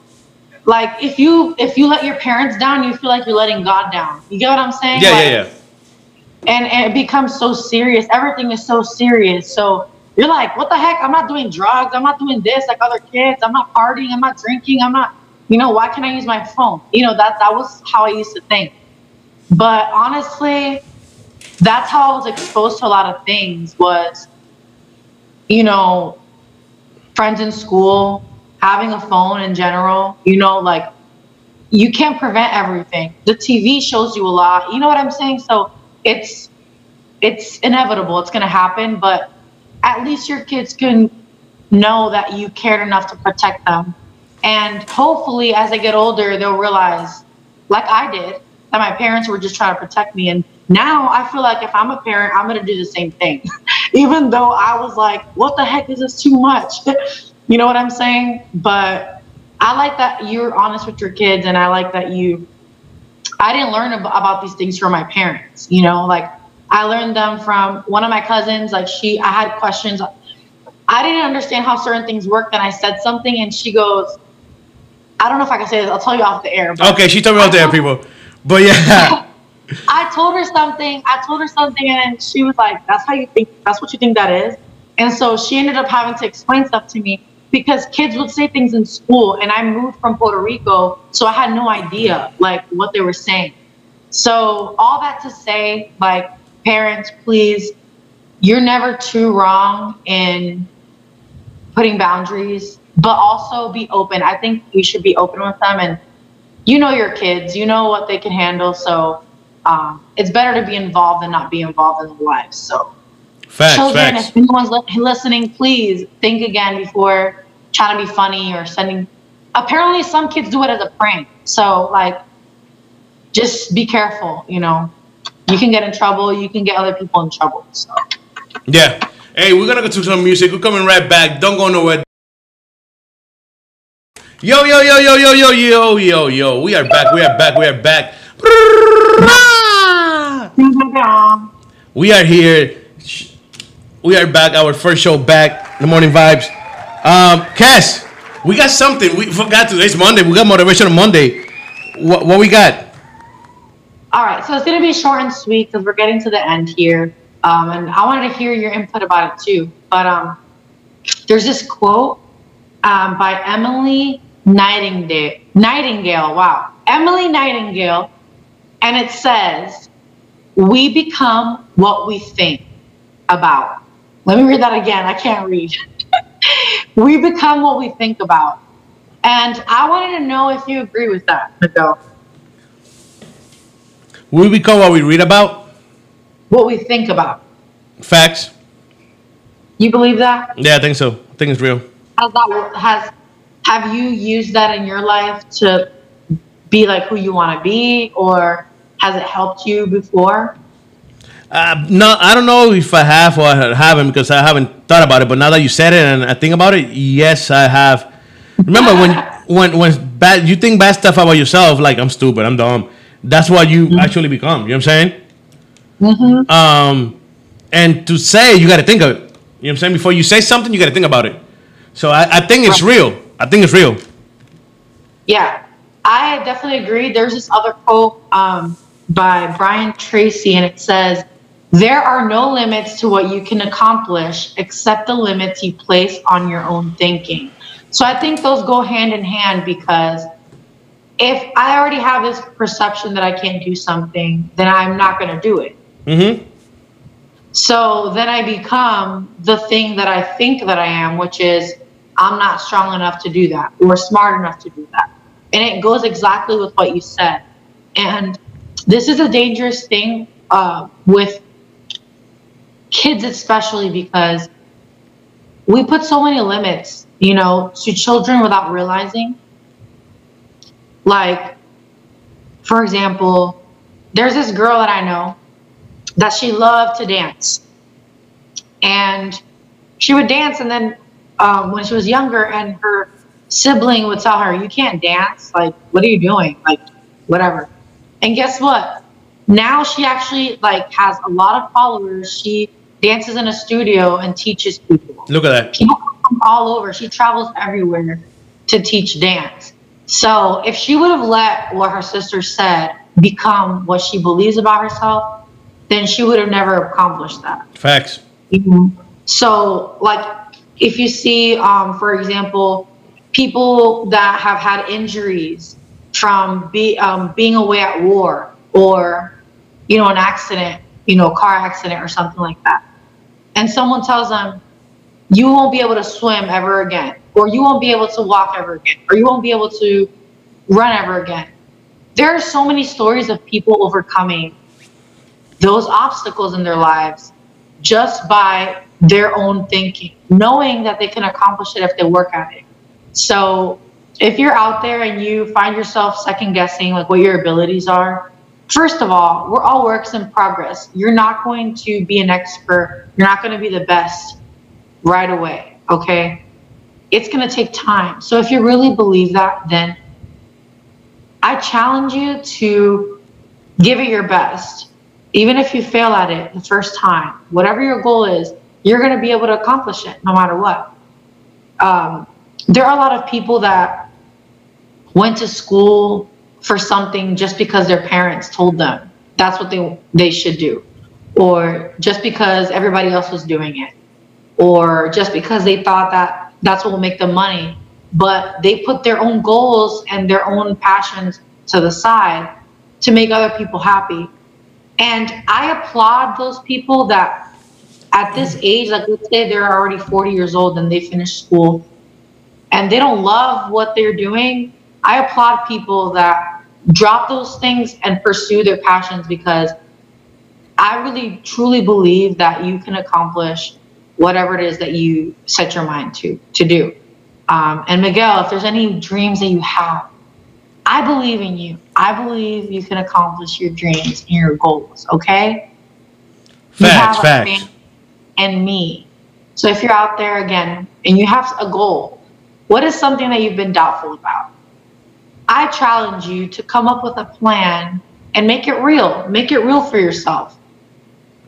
like if you if you let your parents down you feel like you're letting god down. You get what i'm saying? Yeah, Like, yeah, yeah. and, and it becomes so serious. Everything is so serious. So you're like what the heck? I'm not doing drugs. I'm not doing this like other kids. I'm not partying. I'm not drinking. I'm not you know why can't i use my phone? You know that that was how i used to think. But honestly that's how i was exposed to a lot of things was you know friends in school, having a phone in general, you know, like you can't prevent everything. The TV shows you a lot. You know what I'm saying? So it's it's inevitable. It's gonna happen, but at least your kids can know that you cared enough to protect them. And hopefully as they get older, they'll realize, like I did, that my parents were just trying to protect me. And now I feel like if I'm a parent, I'm gonna do the same thing. even though I was like, what the heck is this too much? you know what I'm saying? But I like that you're honest with your kids, and I like that you. I didn't learn ab- about these things from my parents. You know, like I learned them from one of my cousins. Like she, I had questions. I didn't understand how certain things worked, and I said something, and she goes, "I don't know if I can say this. I'll tell you off the air." Okay, she told me off the air, people. But yeah, I told her something. I told her something, and she was like, "That's how you think. That's what you think that is." And so she ended up having to explain stuff to me because kids would say things in school, and I moved from Puerto Rico, so I had no idea like what they were saying. So all that to say, like parents, please, you're never too wrong in putting boundaries, but also be open. I think you should be open with them, and you know your kids, you know what they can handle, so um, it's better to be involved than not be involved in their lives. So, facts, children, facts. if anyone's li- listening, please think again before trying to be funny or sending. Apparently, some kids do it as a prank. So, like, just be careful. You know, you can get in trouble. You can get other people in trouble. So, Yeah. Hey, we're gonna go to some music. We're coming right back. Don't go nowhere. Yo, yo, yo, yo, yo, yo, yo, yo, yo. We are back. We are back. We are back. We are here. We are back. Our first show back. The morning vibes. Um, Cass, we got something. We forgot to. It's Monday. We got motivation on Monday. What, what we got? all right. So it's gonna be short and sweet because we're getting to the end here. Um, and I wanted to hear your input about it too. But um, there's this quote um, by Emily Nightingale. Nightingale, wow. Emily Nightingale. And it says, We become what we think about. Let me read that again. I can't read. we become what we think about. And I wanted to know if you agree with that, Miguel. We become what we read about. What we think about. Facts. You believe that? Yeah, I think so. I think it's real. Has that has have you used that in your life to be like who you want to be, or has it helped you before? Uh, no, I don't know if I have or I haven't because I haven't thought about it. But now that you said it and I think about it, yes, I have. Remember when when when bad you think bad stuff about yourself, like I'm stupid, I'm dumb. That's what you actually become. You know what I'm saying? Mm-hmm. Um, and to say you got to think of it. You know what I'm saying? Before you say something, you got to think about it. So I, I think it's real. I think it's real. Yeah, I definitely agree. There's this other quote um, by Brian Tracy, and it says, There are no limits to what you can accomplish except the limits you place on your own thinking. So I think those go hand in hand because if I already have this perception that I can't do something, then I'm not going to do it. Mm-hmm. So then I become the thing that I think that I am, which is I'm not strong enough to do that or smart enough to do that. And it goes exactly with what you said. And this is a dangerous thing uh, with kids, especially because we put so many limits, you know, to children without realizing. Like, for example, there's this girl that I know that she loved to dance. And she would dance, and then um, when she was younger, and her sibling would tell her, You can't dance. Like, what are you doing? Like, whatever. And guess what? Now she actually like has a lot of followers. She dances in a studio and teaches people Look at that. people come all over. She travels everywhere to teach dance. So if she would have let what her sister said become what she believes about herself, then she would have never accomplished that. Facts. So, like, if you see, um, for example, people that have had injuries from be, um, being away at war or, you know, an accident, you know, car accident or something like that, and someone tells them, you won't be able to swim ever again, or you won't be able to walk ever again, or you won't be able to run ever again. There are so many stories of people overcoming those obstacles in their lives just by their own thinking, knowing that they can accomplish it if they work at it. So if you're out there and you find yourself second guessing like what your abilities are, first of all, we're all works in progress. You're not going to be an expert. You're not going to be the best right away. Okay. It's going to take time. So if you really believe that, then I challenge you to give it your best. Even if you fail at it the first time, whatever your goal is, you're going to be able to accomplish it no matter what. Um, there are a lot of people that went to school for something just because their parents told them that's what they they should do. Or just because everybody else was doing it. Or just because they thought that that's what will make them money. But they put their own goals and their own passions to the side to make other people happy. And i applaud those people that at this age like let's say they're already 40 years old and they finished school and they don't love what they're doing I applaud people that drop those things and pursue their passions because I really truly believe that you can accomplish whatever it is that you set your mind to to do. Um, and Miguel, if there's any dreams that you have, I believe in you. I believe you can accomplish your dreams and your goals. Okay. Facts, facts. And me. So if you're out there again and you have a goal, what is something that you've been doubtful about? I challenge you to come up with a plan and make it real. Make it real for yourself.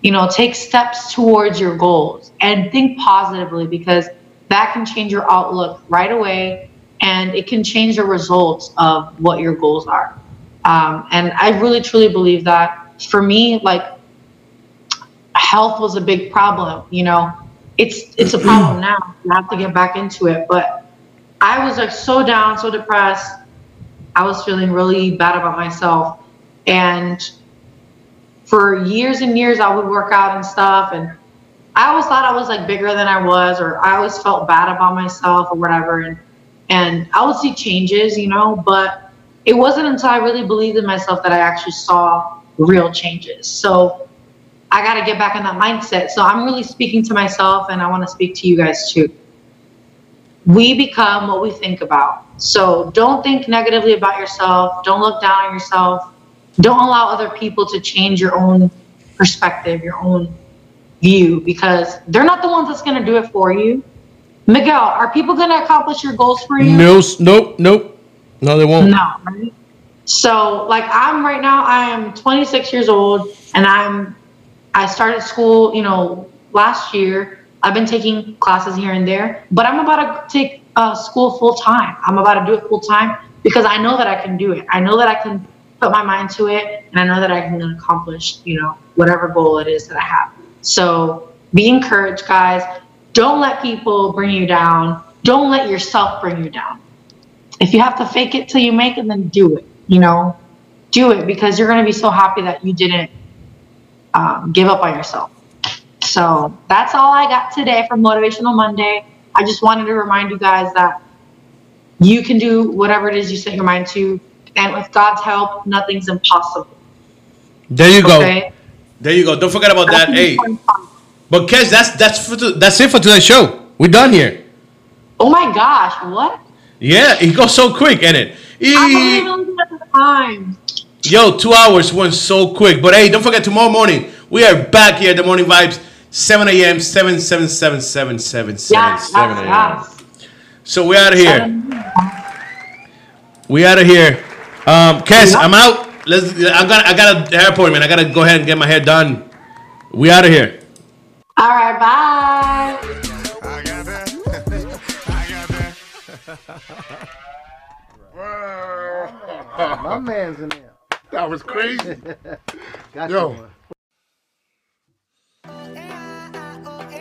You know, take steps towards your goals and think positively because that can change your outlook right away and it can change the results of what your goals are. Um, and I really truly believe that for me, like health was a big problem. You know, it's it's a problem now. You have to get back into it. But I was like so down, so depressed I was feeling really bad about myself. And for years and years, I would work out and stuff. And I always thought I was like bigger than I was, or I always felt bad about myself or whatever. And, and I would see changes, you know, but it wasn't until I really believed in myself that I actually saw real changes. So I got to get back in that mindset. So I'm really speaking to myself and I want to speak to you guys too. We become what we think about. So don't think negatively about yourself. Don't look down on yourself. Don't allow other people to change your own perspective, your own view, because they're not the ones that's going to do it for you. Miguel, are people going to accomplish your goals for you? No, nope, nope. No, they won't. No, right? So, like, I'm right now, I am 26 years old, and I'm, I started school, you know, last year. I've been taking classes here and there, but I'm about to take uh, school full time. I'm about to do it full time because I know that I can do it. I know that I can put my mind to it, and I know that I can accomplish, you know, whatever goal it is that I have. So be encouraged, guys. Don't let people bring you down. Don't let yourself bring you down. If you have to fake it till you make it, then do it. You know, do it because you're going to be so happy that you didn't um, give up on yourself. So that's all I got today for Motivational Monday. I just wanted to remind you guys that you can do whatever it is you set your mind to, and with God's help, nothing's impossible. There you okay? go. There you go. Don't forget about that. Hey, but Kes, that's that's for that's it for today's show. We're done here. Oh my gosh! What? Yeah, it goes so quick, and it. time. Yo, two hours went so quick. But hey, don't forget tomorrow morning we are back here at the Morning Vibes. 7 a.m. 7 7 7 7 7 7 7 a.m. So we out of here. We out of here. Um, Kes, I'm out. Let's. I got. I got a hair appointment. I gotta go ahead and get my hair done. We out of here. All right. Bye. My man's in there. That was crazy. Yo.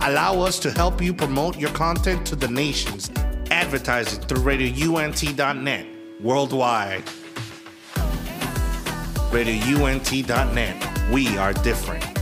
Allow us to help you promote your content to the nations. Advertising through RadioUNT.net worldwide. RadioUNT.net We are different.